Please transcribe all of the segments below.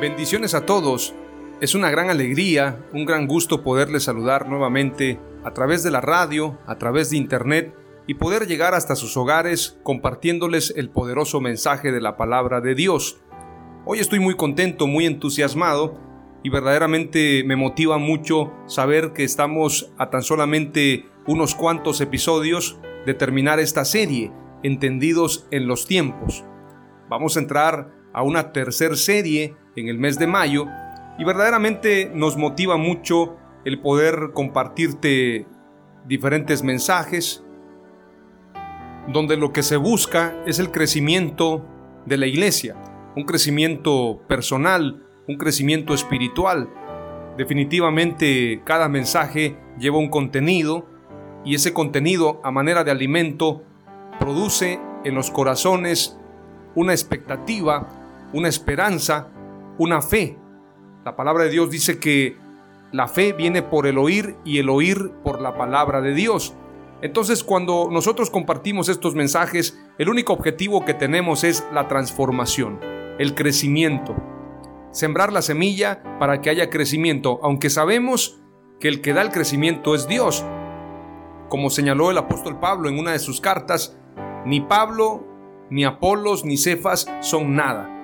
Bendiciones a todos. Es una gran alegría, un gran gusto poderles saludar nuevamente a través de la radio, a través de internet y poder llegar hasta sus hogares compartiéndoles el poderoso mensaje de la palabra de Dios. Hoy estoy muy contento, muy entusiasmado y verdaderamente me motiva mucho saber que estamos a tan solamente unos cuantos episodios de terminar esta serie, entendidos en los tiempos. Vamos a entrar a una tercera serie en el mes de mayo y verdaderamente nos motiva mucho el poder compartirte diferentes mensajes donde lo que se busca es el crecimiento de la iglesia, un crecimiento personal, un crecimiento espiritual. Definitivamente cada mensaje lleva un contenido y ese contenido a manera de alimento produce en los corazones una expectativa, una esperanza una fe. La palabra de Dios dice que la fe viene por el oír y el oír por la palabra de Dios. Entonces cuando nosotros compartimos estos mensajes, el único objetivo que tenemos es la transformación, el crecimiento. Sembrar la semilla para que haya crecimiento, aunque sabemos que el que da el crecimiento es Dios. Como señaló el apóstol Pablo en una de sus cartas, ni Pablo, ni Apolos, ni Cefas son nada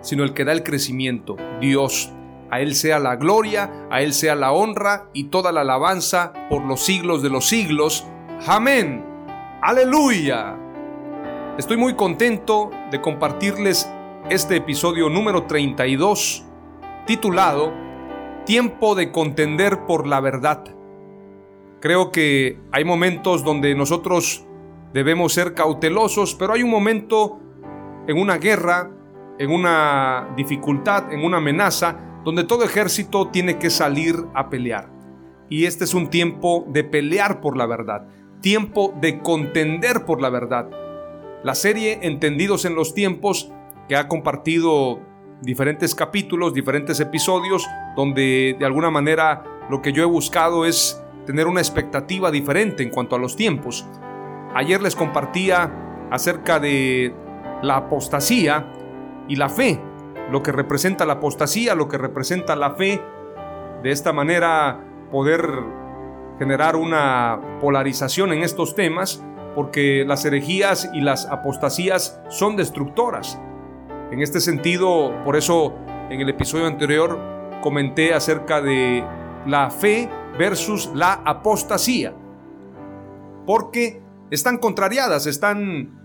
sino el que da el crecimiento, Dios. A Él sea la gloria, a Él sea la honra y toda la alabanza por los siglos de los siglos. Amén. Aleluya. Estoy muy contento de compartirles este episodio número 32, titulado Tiempo de contender por la verdad. Creo que hay momentos donde nosotros debemos ser cautelosos, pero hay un momento en una guerra en una dificultad, en una amenaza, donde todo ejército tiene que salir a pelear. Y este es un tiempo de pelear por la verdad, tiempo de contender por la verdad. La serie Entendidos en los tiempos, que ha compartido diferentes capítulos, diferentes episodios, donde de alguna manera lo que yo he buscado es tener una expectativa diferente en cuanto a los tiempos. Ayer les compartía acerca de la apostasía y la fe, lo que representa la apostasía, lo que representa la fe, de esta manera poder generar una polarización en estos temas, porque las herejías y las apostasías son destructoras. En este sentido, por eso en el episodio anterior comenté acerca de la fe versus la apostasía, porque están contrariadas, están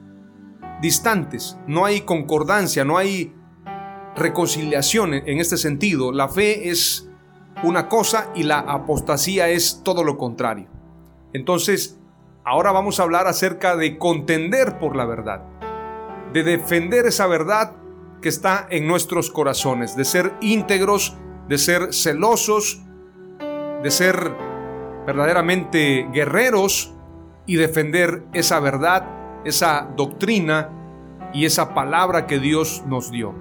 distantes, no hay concordancia, no hay reconciliación en este sentido. La fe es una cosa y la apostasía es todo lo contrario. Entonces, ahora vamos a hablar acerca de contender por la verdad, de defender esa verdad que está en nuestros corazones, de ser íntegros, de ser celosos, de ser verdaderamente guerreros y defender esa verdad esa doctrina y esa palabra que Dios nos dio.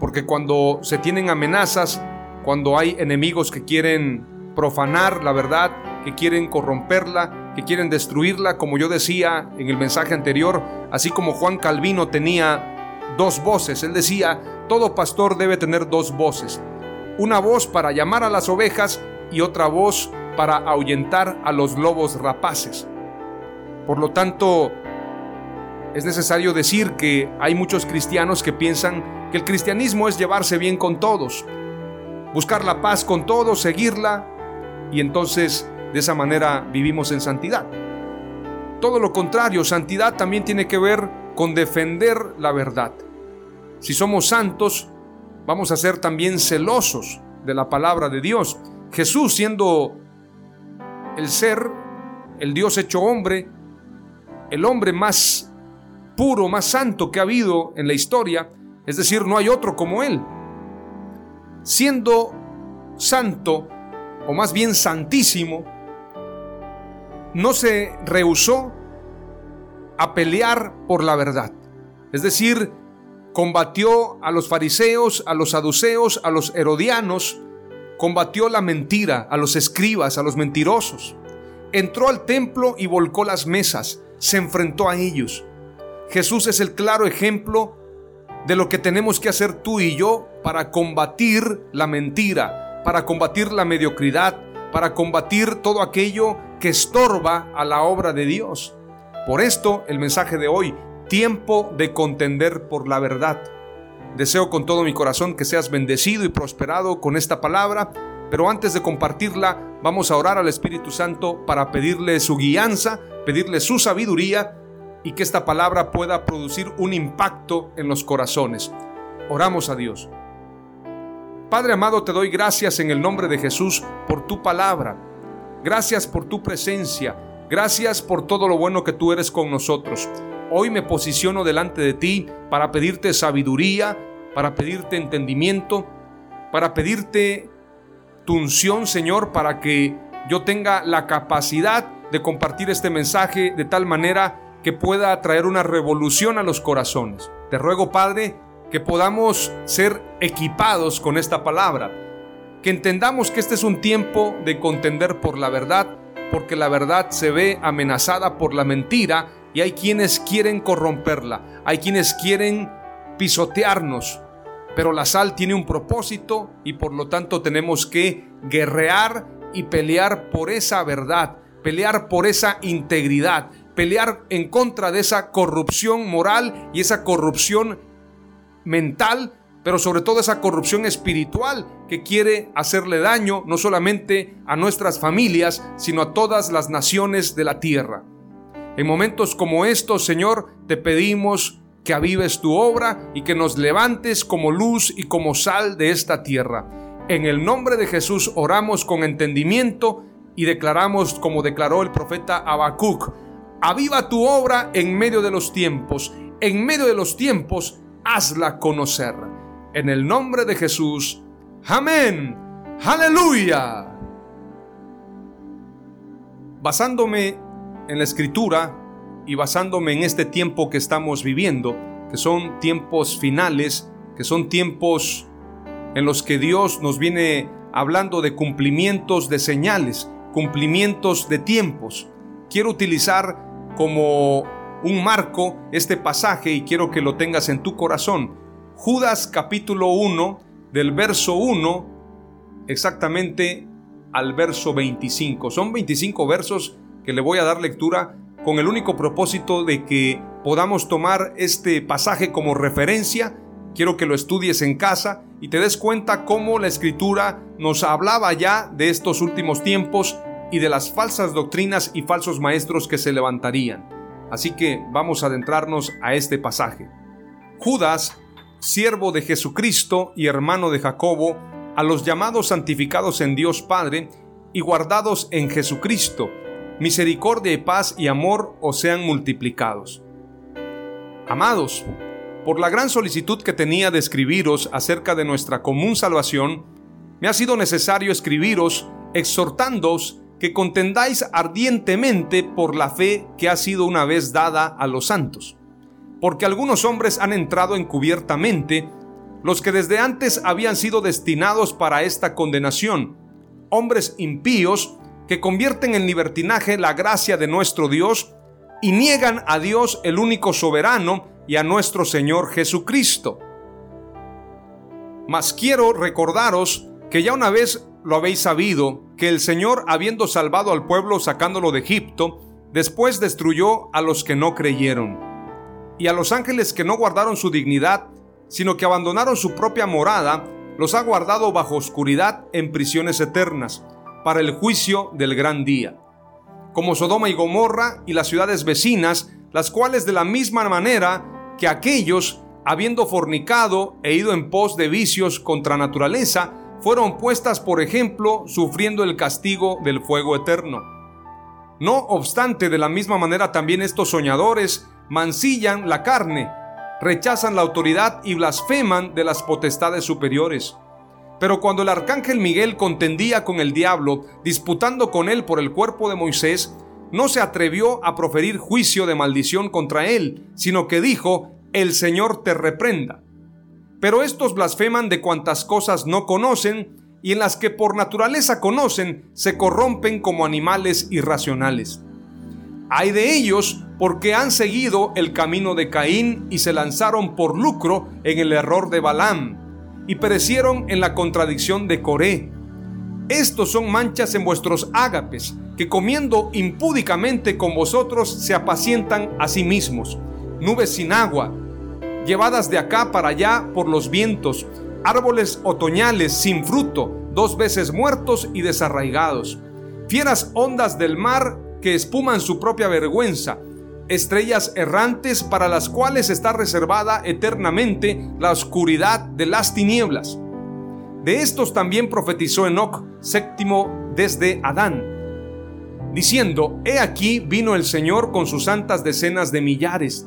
Porque cuando se tienen amenazas, cuando hay enemigos que quieren profanar la verdad, que quieren corromperla, que quieren destruirla, como yo decía en el mensaje anterior, así como Juan Calvino tenía dos voces. Él decía, todo pastor debe tener dos voces. Una voz para llamar a las ovejas y otra voz para ahuyentar a los lobos rapaces. Por lo tanto, es necesario decir que hay muchos cristianos que piensan que el cristianismo es llevarse bien con todos, buscar la paz con todos, seguirla, y entonces de esa manera vivimos en santidad. Todo lo contrario, santidad también tiene que ver con defender la verdad. Si somos santos, vamos a ser también celosos de la palabra de Dios. Jesús siendo el ser, el Dios hecho hombre, el hombre más puro, más santo que ha habido en la historia, es decir, no hay otro como Él. Siendo santo, o más bien santísimo, no se rehusó a pelear por la verdad. Es decir, combatió a los fariseos, a los saduceos, a los herodianos, combatió la mentira, a los escribas, a los mentirosos. Entró al templo y volcó las mesas, se enfrentó a ellos. Jesús es el claro ejemplo de lo que tenemos que hacer tú y yo para combatir la mentira, para combatir la mediocridad, para combatir todo aquello que estorba a la obra de Dios. Por esto el mensaje de hoy, tiempo de contender por la verdad. Deseo con todo mi corazón que seas bendecido y prosperado con esta palabra, pero antes de compartirla, vamos a orar al Espíritu Santo para pedirle su guianza, pedirle su sabiduría y que esta palabra pueda producir un impacto en los corazones. Oramos a Dios. Padre amado, te doy gracias en el nombre de Jesús por tu palabra. Gracias por tu presencia. Gracias por todo lo bueno que tú eres con nosotros. Hoy me posiciono delante de ti para pedirte sabiduría, para pedirte entendimiento, para pedirte tu unción, Señor, para que yo tenga la capacidad de compartir este mensaje de tal manera que pueda traer una revolución a los corazones. Te ruego, Padre, que podamos ser equipados con esta palabra, que entendamos que este es un tiempo de contender por la verdad, porque la verdad se ve amenazada por la mentira y hay quienes quieren corromperla, hay quienes quieren pisotearnos, pero la sal tiene un propósito y por lo tanto tenemos que guerrear y pelear por esa verdad, pelear por esa integridad, pelear en contra de esa corrupción moral y esa corrupción mental, pero sobre todo esa corrupción espiritual que quiere hacerle daño no solamente a nuestras familias, sino a todas las naciones de la tierra. En momentos como estos, Señor, te pedimos que avives tu obra y que nos levantes como luz y como sal de esta tierra. En el nombre de Jesús oramos con entendimiento y declaramos como declaró el profeta Habacuc, aviva tu obra en medio de los tiempos, en medio de los tiempos hazla conocer. En el nombre de Jesús, amén, aleluya. Basándome en la escritura y basándome en este tiempo que estamos viviendo, que son tiempos finales, que son tiempos en los que Dios nos viene hablando de cumplimientos de señales, cumplimientos de tiempos. Quiero utilizar como un marco este pasaje y quiero que lo tengas en tu corazón. Judas capítulo 1 del verso 1 exactamente al verso 25. Son 25 versos que le voy a dar lectura con el único propósito de que podamos tomar este pasaje como referencia. Quiero que lo estudies en casa y te des cuenta cómo la escritura nos hablaba ya de estos últimos tiempos y de las falsas doctrinas y falsos maestros que se levantarían. Así que vamos a adentrarnos a este pasaje. Judas, siervo de Jesucristo y hermano de Jacobo, a los llamados santificados en Dios Padre y guardados en Jesucristo, misericordia y paz y amor os sean multiplicados. Amados, por la gran solicitud que tenía de escribiros acerca de nuestra común salvación, me ha sido necesario escribiros exhortándoos que contendáis ardientemente por la fe que ha sido una vez dada a los santos. Porque algunos hombres han entrado encubiertamente, los que desde antes habían sido destinados para esta condenación, hombres impíos que convierten en libertinaje la gracia de nuestro Dios y niegan a Dios el único soberano y a nuestro Señor Jesucristo. Mas quiero recordaros que ya una vez lo habéis sabido, que el Señor, habiendo salvado al pueblo sacándolo de Egipto, después destruyó a los que no creyeron, y a los ángeles que no guardaron su dignidad, sino que abandonaron su propia morada, los ha guardado bajo oscuridad en prisiones eternas, para el juicio del gran día. Como Sodoma y Gomorra y las ciudades vecinas, las cuales de la misma manera que aquellos habiendo fornicado e ido en pos de vicios contra naturaleza, fueron puestas, por ejemplo, sufriendo el castigo del fuego eterno. No obstante, de la misma manera también estos soñadores mancillan la carne, rechazan la autoridad y blasfeman de las potestades superiores. Pero cuando el arcángel Miguel contendía con el diablo, disputando con él por el cuerpo de Moisés, no se atrevió a proferir juicio de maldición contra él, sino que dijo, el Señor te reprenda. Pero estos blasfeman de cuantas cosas no conocen y en las que por naturaleza conocen se corrompen como animales irracionales. Hay de ellos porque han seguido el camino de Caín y se lanzaron por lucro en el error de Balaam y perecieron en la contradicción de Coré. Estos son manchas en vuestros ágapes, que comiendo impúdicamente con vosotros se apacientan a sí mismos nubes sin agua, llevadas de acá para allá por los vientos, árboles otoñales sin fruto, dos veces muertos y desarraigados, fieras ondas del mar que espuman su propia vergüenza, estrellas errantes para las cuales está reservada eternamente la oscuridad de las tinieblas. De estos también profetizó Enoch, séptimo desde Adán, diciendo, He aquí vino el Señor con sus santas decenas de millares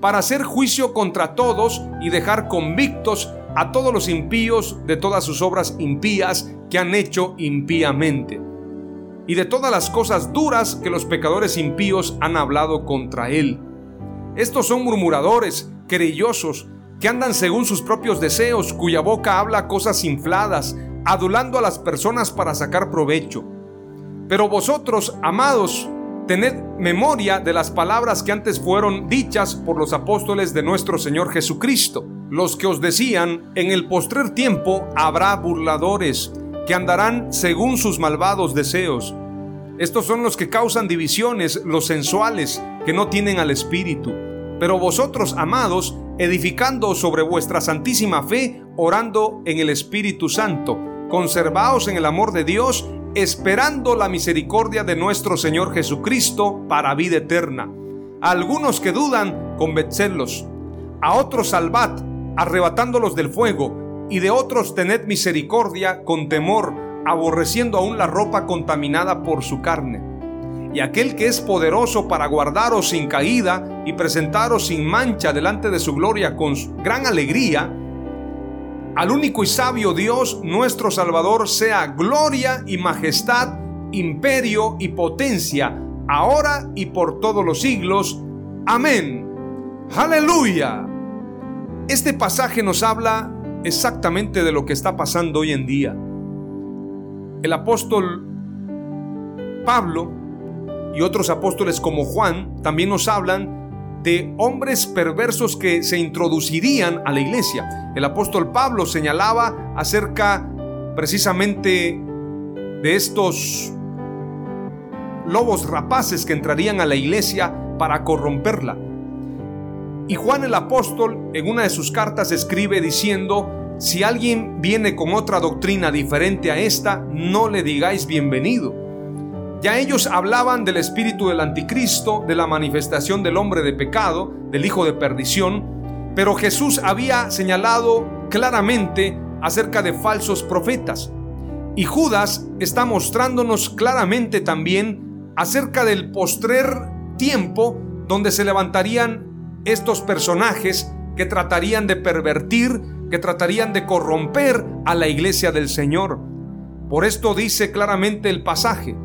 para hacer juicio contra todos y dejar convictos a todos los impíos de todas sus obras impías que han hecho impíamente, y de todas las cosas duras que los pecadores impíos han hablado contra él. Estos son murmuradores, querellosos, que andan según sus propios deseos, cuya boca habla cosas infladas, adulando a las personas para sacar provecho. Pero vosotros, amados, Tened memoria de las palabras que antes fueron dichas por los apóstoles de nuestro Señor Jesucristo, los que os decían, en el postrer tiempo habrá burladores, que andarán según sus malvados deseos. Estos son los que causan divisiones, los sensuales, que no tienen al Espíritu. Pero vosotros, amados, edificando sobre vuestra santísima fe, orando en el Espíritu Santo, conservaos en el amor de Dios, esperando la misericordia de nuestro Señor Jesucristo para vida eterna. A algunos que dudan, convencerlos. A otros salvad, arrebatándolos del fuego, y de otros tened misericordia con temor, aborreciendo aún la ropa contaminada por su carne. Y aquel que es poderoso para guardaros sin caída y presentaros sin mancha delante de su gloria con gran alegría, al único y sabio Dios, nuestro Salvador, sea gloria y majestad, imperio y potencia, ahora y por todos los siglos. Amén. Aleluya. Este pasaje nos habla exactamente de lo que está pasando hoy en día. El apóstol Pablo y otros apóstoles como Juan también nos hablan de hombres perversos que se introducirían a la iglesia. El apóstol Pablo señalaba acerca precisamente de estos lobos rapaces que entrarían a la iglesia para corromperla. Y Juan el apóstol en una de sus cartas escribe diciendo, si alguien viene con otra doctrina diferente a esta, no le digáis bienvenido ya ellos hablaban del espíritu del anticristo, de la manifestación del hombre de pecado, del hijo de perdición, pero Jesús había señalado claramente acerca de falsos profetas. Y Judas está mostrándonos claramente también acerca del postrer tiempo donde se levantarían estos personajes que tratarían de pervertir, que tratarían de corromper a la iglesia del Señor. Por esto dice claramente el pasaje,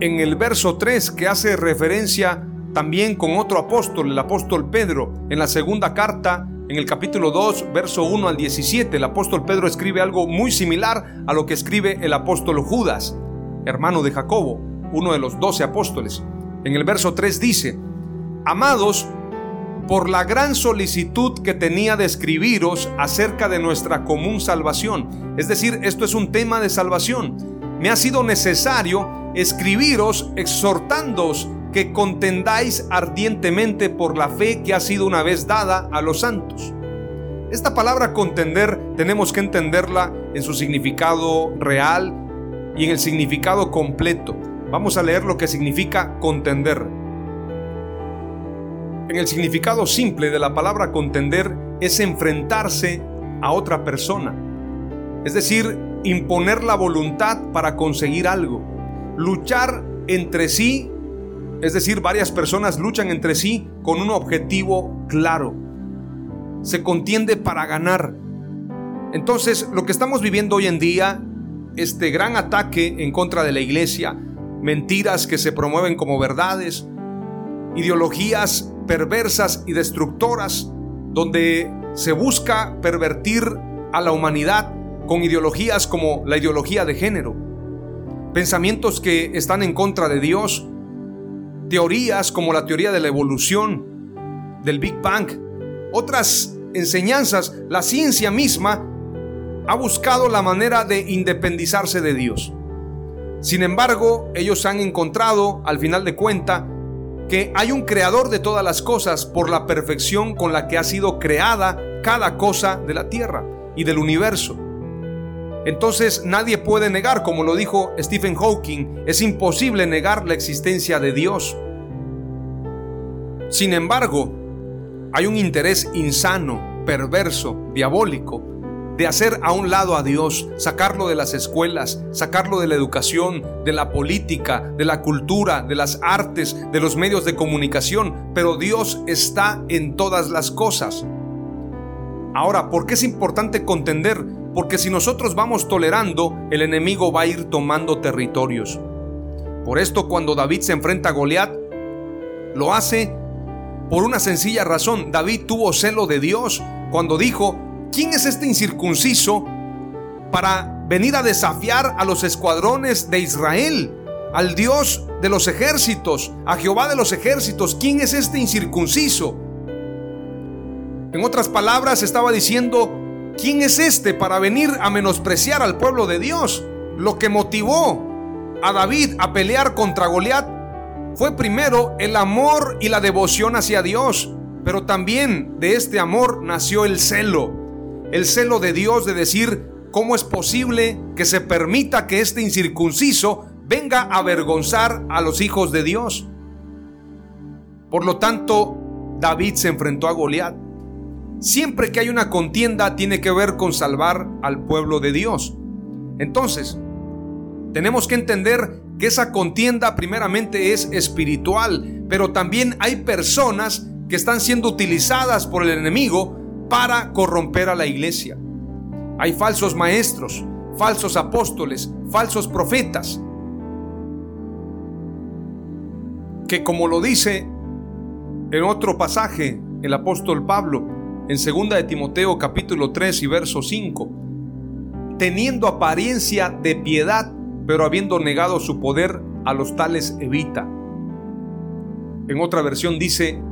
en el verso 3 que hace referencia también con otro apóstol, el apóstol Pedro, en la segunda carta, en el capítulo 2, verso 1 al 17, el apóstol Pedro escribe algo muy similar a lo que escribe el apóstol Judas, hermano de Jacobo, uno de los doce apóstoles. En el verso 3 dice, Amados, por la gran solicitud que tenía de escribiros acerca de nuestra común salvación. Es decir, esto es un tema de salvación. Me ha sido necesario escribiros exhortándoos que contendáis ardientemente por la fe que ha sido una vez dada a los santos. Esta palabra contender tenemos que entenderla en su significado real y en el significado completo. Vamos a leer lo que significa contender. En el significado simple de la palabra contender es enfrentarse a otra persona, es decir, imponer la voluntad para conseguir algo, luchar entre sí, es decir, varias personas luchan entre sí con un objetivo claro, se contiende para ganar. Entonces, lo que estamos viviendo hoy en día, este gran ataque en contra de la iglesia, mentiras que se promueven como verdades, ideologías perversas y destructoras, donde se busca pervertir a la humanidad con ideologías como la ideología de género, pensamientos que están en contra de Dios, teorías como la teoría de la evolución, del Big Bang, otras enseñanzas, la ciencia misma ha buscado la manera de independizarse de Dios. Sin embargo, ellos han encontrado, al final de cuenta, que hay un creador de todas las cosas por la perfección con la que ha sido creada cada cosa de la tierra y del universo. Entonces nadie puede negar, como lo dijo Stephen Hawking, es imposible negar la existencia de Dios. Sin embargo, hay un interés insano, perverso, diabólico, de hacer a un lado a Dios, sacarlo de las escuelas, sacarlo de la educación, de la política, de la cultura, de las artes, de los medios de comunicación, pero Dios está en todas las cosas. Ahora, ¿por qué es importante contender? Porque si nosotros vamos tolerando, el enemigo va a ir tomando territorios. Por esto cuando David se enfrenta a Goliat, lo hace por una sencilla razón. David tuvo celo de Dios cuando dijo, ¿quién es este incircunciso para venir a desafiar a los escuadrones de Israel? Al Dios de los ejércitos, a Jehová de los ejércitos. ¿Quién es este incircunciso? En otras palabras, estaba diciendo, ¿quién es este para venir a menospreciar al pueblo de Dios? Lo que motivó a David a pelear contra Goliat fue primero el amor y la devoción hacia Dios, pero también de este amor nació el celo el celo de Dios de decir, ¿cómo es posible que se permita que este incircunciso venga a avergonzar a los hijos de Dios? Por lo tanto, David se enfrentó a Goliat. Siempre que hay una contienda tiene que ver con salvar al pueblo de Dios. Entonces, tenemos que entender que esa contienda primeramente es espiritual, pero también hay personas que están siendo utilizadas por el enemigo para corromper a la iglesia. Hay falsos maestros, falsos apóstoles, falsos profetas, que como lo dice en otro pasaje el apóstol Pablo, en 2 de Timoteo capítulo 3 y verso 5, teniendo apariencia de piedad, pero habiendo negado su poder, a los tales evita. En otra versión dice,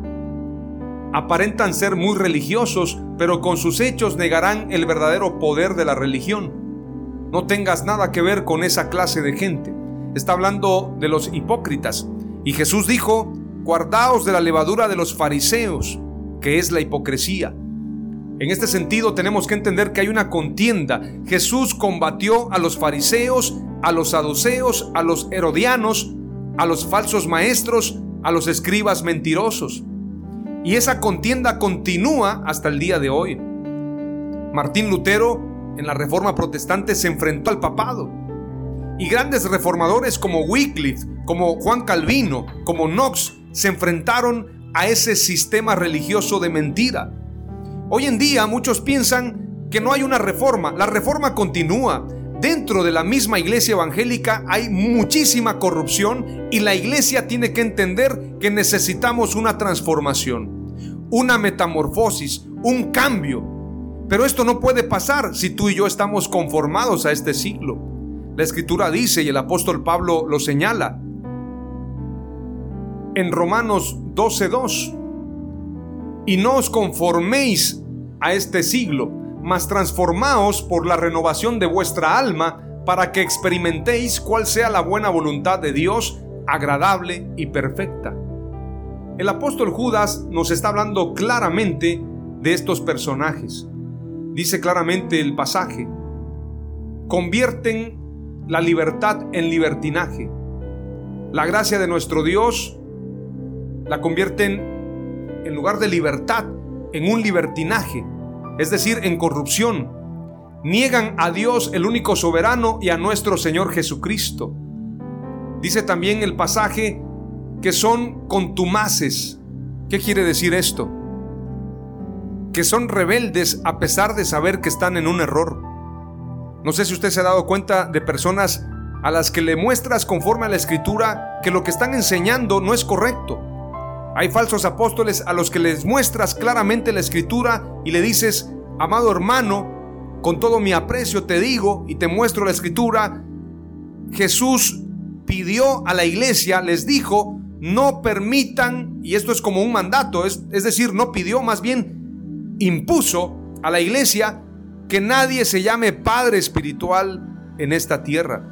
aparentan ser muy religiosos, pero con sus hechos negarán el verdadero poder de la religión. No tengas nada que ver con esa clase de gente. Está hablando de los hipócritas. Y Jesús dijo, guardaos de la levadura de los fariseos, que es la hipocresía. En este sentido tenemos que entender que hay una contienda. Jesús combatió a los fariseos, a los saduceos, a los herodianos, a los falsos maestros, a los escribas mentirosos. Y esa contienda continúa hasta el día de hoy. Martín Lutero en la Reforma Protestante se enfrentó al papado. Y grandes reformadores como Wycliffe, como Juan Calvino, como Knox, se enfrentaron a ese sistema religioso de mentira. Hoy en día muchos piensan que no hay una reforma. La reforma continúa. Dentro de la misma iglesia evangélica hay muchísima corrupción y la iglesia tiene que entender que necesitamos una transformación una metamorfosis, un cambio. Pero esto no puede pasar si tú y yo estamos conformados a este siglo. La escritura dice, y el apóstol Pablo lo señala, en Romanos 12:2. Y no os conforméis a este siglo, mas transformaos por la renovación de vuestra alma, para que experimentéis cuál sea la buena voluntad de Dios, agradable y perfecta. El apóstol Judas nos está hablando claramente de estos personajes. Dice claramente el pasaje, convierten la libertad en libertinaje. La gracia de nuestro Dios la convierten en lugar de libertad en un libertinaje, es decir, en corrupción. Niegan a Dios el único soberano y a nuestro Señor Jesucristo. Dice también el pasaje que son contumaces. ¿Qué quiere decir esto? Que son rebeldes a pesar de saber que están en un error. No sé si usted se ha dado cuenta de personas a las que le muestras conforme a la escritura que lo que están enseñando no es correcto. Hay falsos apóstoles a los que les muestras claramente la escritura y le dices, amado hermano, con todo mi aprecio te digo y te muestro la escritura, Jesús pidió a la iglesia, les dijo, no permitan, y esto es como un mandato, es, es decir, no pidió, más bien impuso a la iglesia que nadie se llame padre espiritual en esta tierra.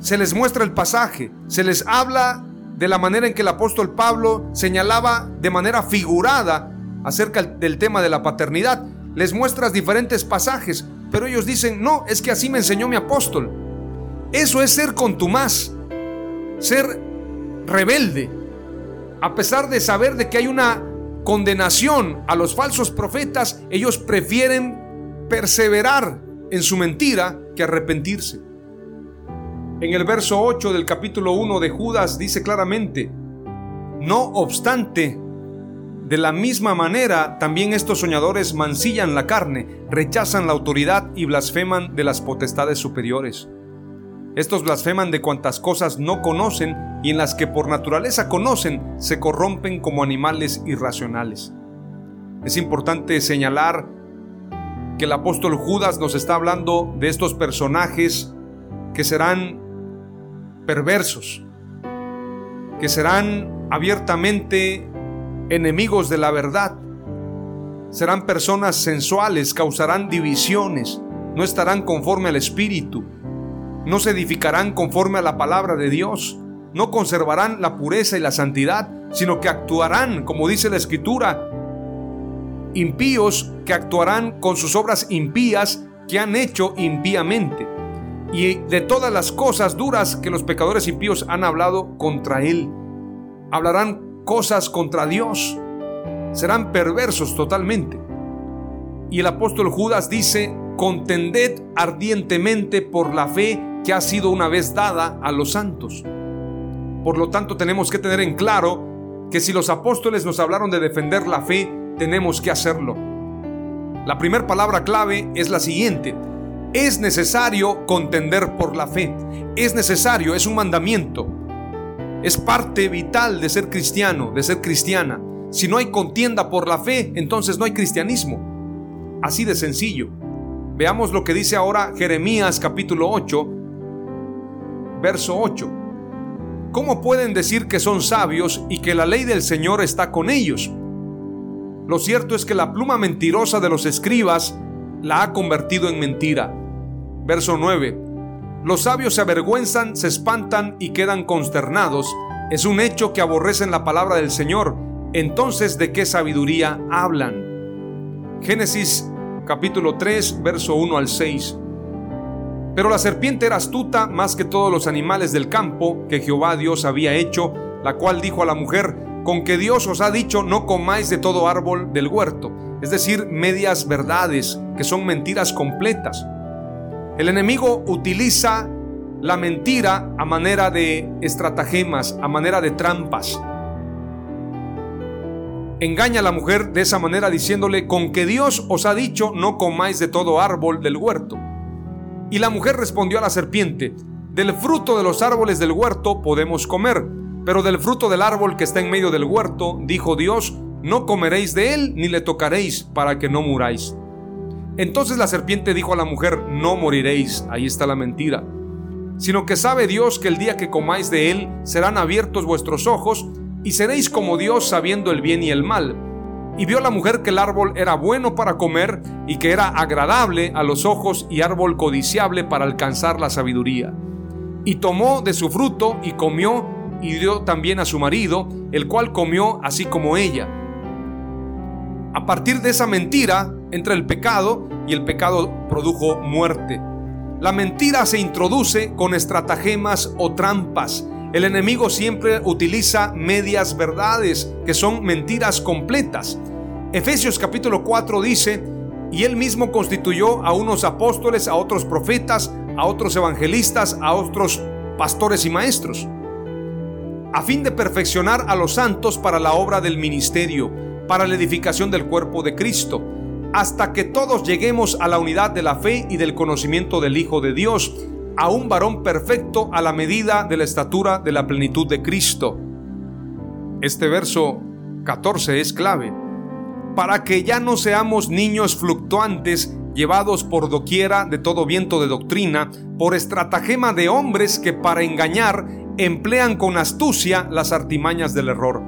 Se les muestra el pasaje, se les habla de la manera en que el apóstol Pablo señalaba de manera figurada acerca del tema de la paternidad. Les muestras diferentes pasajes, pero ellos dicen, no, es que así me enseñó mi apóstol. Eso es ser contumaz, ser rebelde, a pesar de saber de que hay una condenación a los falsos profetas, ellos prefieren perseverar en su mentira que arrepentirse. En el verso 8 del capítulo 1 de Judas dice claramente, no obstante, de la misma manera también estos soñadores mancillan la carne, rechazan la autoridad y blasfeman de las potestades superiores. Estos blasfeman de cuantas cosas no conocen y en las que por naturaleza conocen se corrompen como animales irracionales. Es importante señalar que el apóstol Judas nos está hablando de estos personajes que serán perversos, que serán abiertamente enemigos de la verdad, serán personas sensuales, causarán divisiones, no estarán conforme al Espíritu, no se edificarán conforme a la palabra de Dios, no conservarán la pureza y la santidad, sino que actuarán, como dice la Escritura, impíos que actuarán con sus obras impías que han hecho impíamente, y de todas las cosas duras que los pecadores impíos han hablado contra Él. Hablarán cosas contra Dios, serán perversos totalmente. Y el apóstol Judas dice, contended ardientemente por la fe que ha sido una vez dada a los santos. Por lo tanto, tenemos que tener en claro que si los apóstoles nos hablaron de defender la fe, tenemos que hacerlo. La primera palabra clave es la siguiente. Es necesario contender por la fe. Es necesario, es un mandamiento. Es parte vital de ser cristiano, de ser cristiana. Si no hay contienda por la fe, entonces no hay cristianismo. Así de sencillo. Veamos lo que dice ahora Jeremías capítulo 8, verso 8. ¿Cómo pueden decir que son sabios y que la ley del Señor está con ellos? Lo cierto es que la pluma mentirosa de los escribas la ha convertido en mentira. Verso 9. Los sabios se avergüenzan, se espantan y quedan consternados. Es un hecho que aborrecen la palabra del Señor. Entonces, ¿de qué sabiduría hablan? Génesis capítulo 3, verso 1 al 6. Pero la serpiente era astuta más que todos los animales del campo que Jehová Dios había hecho, la cual dijo a la mujer, con que Dios os ha dicho no comáis de todo árbol del huerto, es decir, medias verdades, que son mentiras completas. El enemigo utiliza la mentira a manera de estratagemas, a manera de trampas. Engaña a la mujer de esa manera diciéndole, con que Dios os ha dicho no comáis de todo árbol del huerto. Y la mujer respondió a la serpiente, del fruto de los árboles del huerto podemos comer pero del fruto del árbol que está en medio del huerto, dijo Dios, no comeréis de él ni le tocaréis para que no muráis. Entonces la serpiente dijo a la mujer, no moriréis, ahí está la mentira, sino que sabe Dios que el día que comáis de él serán abiertos vuestros ojos y seréis como Dios sabiendo el bien y el mal. Y vio la mujer que el árbol era bueno para comer y que era agradable a los ojos y árbol codiciable para alcanzar la sabiduría. Y tomó de su fruto y comió y dio también a su marido, el cual comió así como ella. A partir de esa mentira entra el pecado y el pecado produjo muerte. La mentira se introduce con estratagemas o trampas el enemigo siempre utiliza medias verdades, que son mentiras completas. Efesios capítulo 4 dice, y él mismo constituyó a unos apóstoles, a otros profetas, a otros evangelistas, a otros pastores y maestros, a fin de perfeccionar a los santos para la obra del ministerio, para la edificación del cuerpo de Cristo, hasta que todos lleguemos a la unidad de la fe y del conocimiento del Hijo de Dios, a un varón perfecto a la medida de la estatura de la plenitud de Cristo. Este verso 14 es clave. Para que ya no seamos niños fluctuantes llevados por doquiera de todo viento de doctrina, por estratagema de hombres que para engañar emplean con astucia las artimañas del error,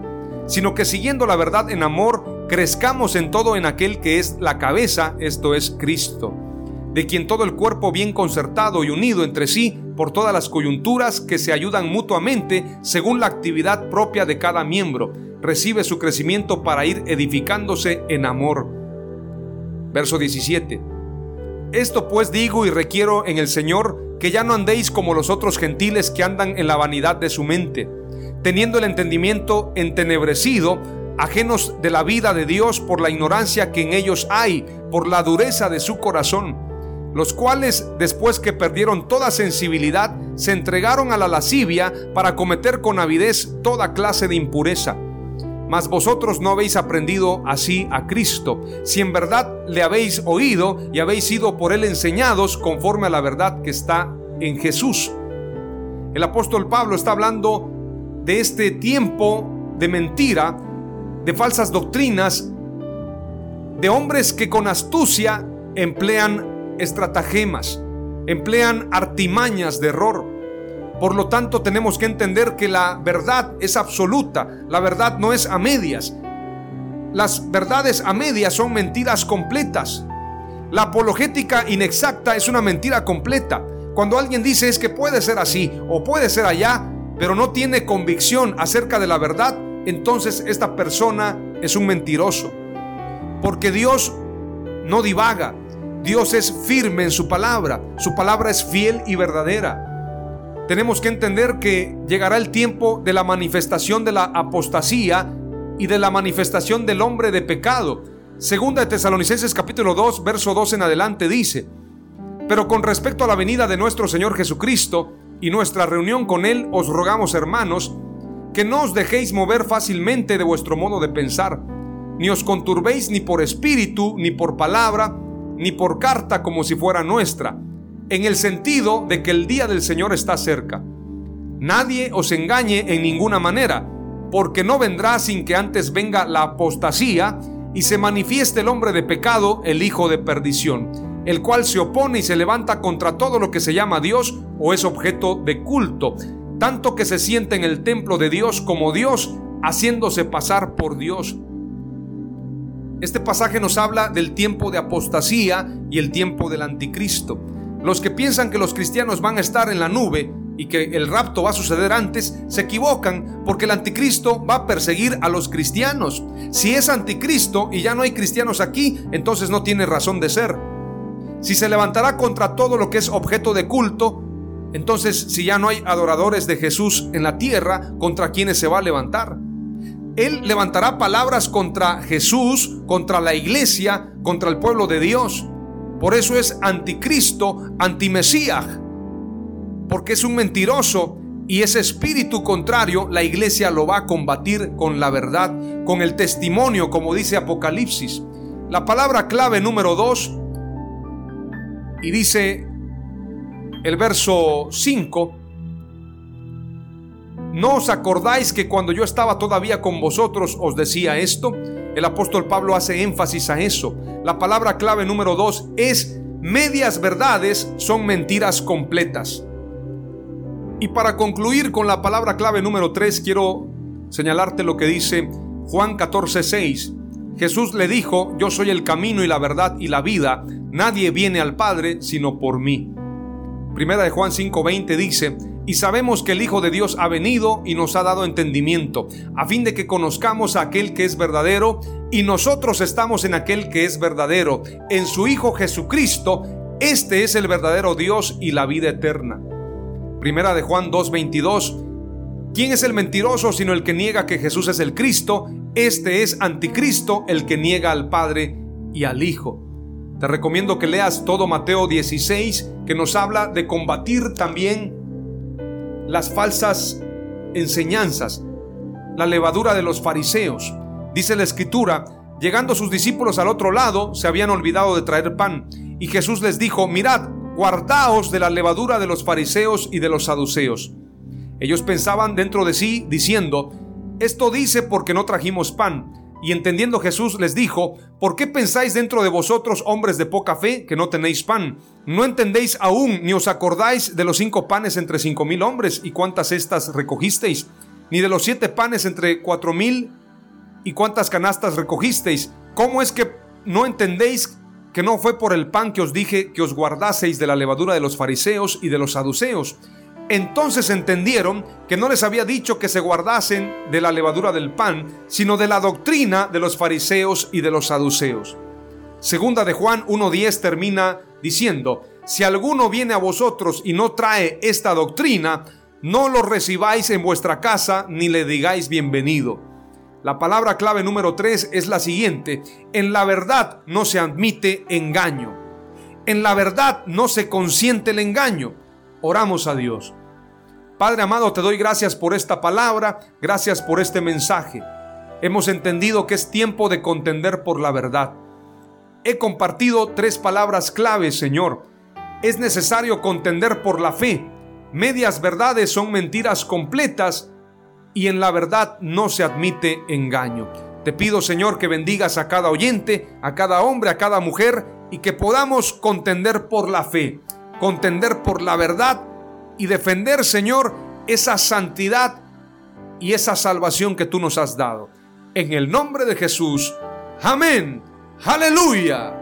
sino que siguiendo la verdad en amor, crezcamos en todo en aquel que es la cabeza, esto es Cristo de quien todo el cuerpo bien concertado y unido entre sí por todas las coyunturas que se ayudan mutuamente según la actividad propia de cada miembro, recibe su crecimiento para ir edificándose en amor. Verso 17. Esto pues digo y requiero en el Señor que ya no andéis como los otros gentiles que andan en la vanidad de su mente, teniendo el entendimiento entenebrecido, ajenos de la vida de Dios por la ignorancia que en ellos hay, por la dureza de su corazón los cuales, después que perdieron toda sensibilidad, se entregaron a la lascivia para cometer con avidez toda clase de impureza. Mas vosotros no habéis aprendido así a Cristo, si en verdad le habéis oído y habéis sido por él enseñados conforme a la verdad que está en Jesús. El apóstol Pablo está hablando de este tiempo de mentira, de falsas doctrinas, de hombres que con astucia emplean estratagemas, emplean artimañas de error. Por lo tanto, tenemos que entender que la verdad es absoluta, la verdad no es a medias. Las verdades a medias son mentiras completas. La apologética inexacta es una mentira completa. Cuando alguien dice es que puede ser así o puede ser allá, pero no tiene convicción acerca de la verdad, entonces esta persona es un mentiroso. Porque Dios no divaga, Dios es firme en su palabra, su palabra es fiel y verdadera. Tenemos que entender que llegará el tiempo de la manifestación de la apostasía y de la manifestación del hombre de pecado. Segunda de Tesalonicenses capítulo 2, verso 2 en adelante dice, pero con respecto a la venida de nuestro Señor Jesucristo y nuestra reunión con Él, os rogamos, hermanos, que no os dejéis mover fácilmente de vuestro modo de pensar, ni os conturbéis ni por espíritu, ni por palabra, ni por carta como si fuera nuestra, en el sentido de que el día del Señor está cerca. Nadie os engañe en ninguna manera, porque no vendrá sin que antes venga la apostasía y se manifieste el hombre de pecado, el hijo de perdición, el cual se opone y se levanta contra todo lo que se llama Dios o es objeto de culto, tanto que se siente en el templo de Dios como Dios, haciéndose pasar por Dios. Este pasaje nos habla del tiempo de apostasía y el tiempo del anticristo. Los que piensan que los cristianos van a estar en la nube y que el rapto va a suceder antes, se equivocan porque el anticristo va a perseguir a los cristianos. Si es anticristo y ya no hay cristianos aquí, entonces no tiene razón de ser. Si se levantará contra todo lo que es objeto de culto, entonces si ya no hay adoradores de Jesús en la tierra, ¿contra quienes se va a levantar? Él levantará palabras contra Jesús, contra la iglesia, contra el pueblo de Dios. Por eso es anticristo, antimesías, porque es un mentiroso y ese espíritu contrario la iglesia lo va a combatir con la verdad, con el testimonio, como dice Apocalipsis. La palabra clave número 2 y dice el verso 5, ¿No os acordáis que cuando yo estaba todavía con vosotros os decía esto? El apóstol Pablo hace énfasis a eso. La palabra clave número dos es medias verdades son mentiras completas. Y para concluir con la palabra clave número tres, quiero señalarte lo que dice Juan 14, 6. Jesús le dijo, yo soy el camino y la verdad y la vida, nadie viene al Padre sino por mí. Primera de Juan 5:20 dice, y sabemos que el Hijo de Dios ha venido y nos ha dado entendimiento, a fin de que conozcamos a aquel que es verdadero, y nosotros estamos en aquel que es verdadero, en su Hijo Jesucristo, este es el verdadero Dios y la vida eterna. Primera de Juan 2:22, ¿quién es el mentiroso sino el que niega que Jesús es el Cristo? Este es anticristo, el que niega al Padre y al Hijo. Te recomiendo que leas todo Mateo 16, que nos habla de combatir también las falsas enseñanzas, la levadura de los fariseos. Dice la escritura, llegando sus discípulos al otro lado, se habían olvidado de traer pan, y Jesús les dijo, mirad, guardaos de la levadura de los fariseos y de los saduceos. Ellos pensaban dentro de sí, diciendo, esto dice porque no trajimos pan. Y entendiendo Jesús les dijo, ¿por qué pensáis dentro de vosotros, hombres de poca fe, que no tenéis pan? ¿No entendéis aún, ni os acordáis de los cinco panes entre cinco mil hombres y cuántas estas recogisteis? Ni de los siete panes entre cuatro mil y cuántas canastas recogisteis? ¿Cómo es que no entendéis que no fue por el pan que os dije que os guardaseis de la levadura de los fariseos y de los saduceos? Entonces entendieron que no les había dicho que se guardasen de la levadura del pan, sino de la doctrina de los fariseos y de los saduceos. Segunda de Juan 1.10 termina diciendo, si alguno viene a vosotros y no trae esta doctrina, no lo recibáis en vuestra casa ni le digáis bienvenido. La palabra clave número 3 es la siguiente, en la verdad no se admite engaño. En la verdad no se consiente el engaño. Oramos a Dios. Padre amado, te doy gracias por esta palabra, gracias por este mensaje. Hemos entendido que es tiempo de contender por la verdad. He compartido tres palabras claves, Señor. Es necesario contender por la fe. Medias verdades son mentiras completas y en la verdad no se admite engaño. Te pido, Señor, que bendigas a cada oyente, a cada hombre, a cada mujer y que podamos contender por la fe contender por la verdad y defender, Señor, esa santidad y esa salvación que tú nos has dado. En el nombre de Jesús. Amén. Aleluya.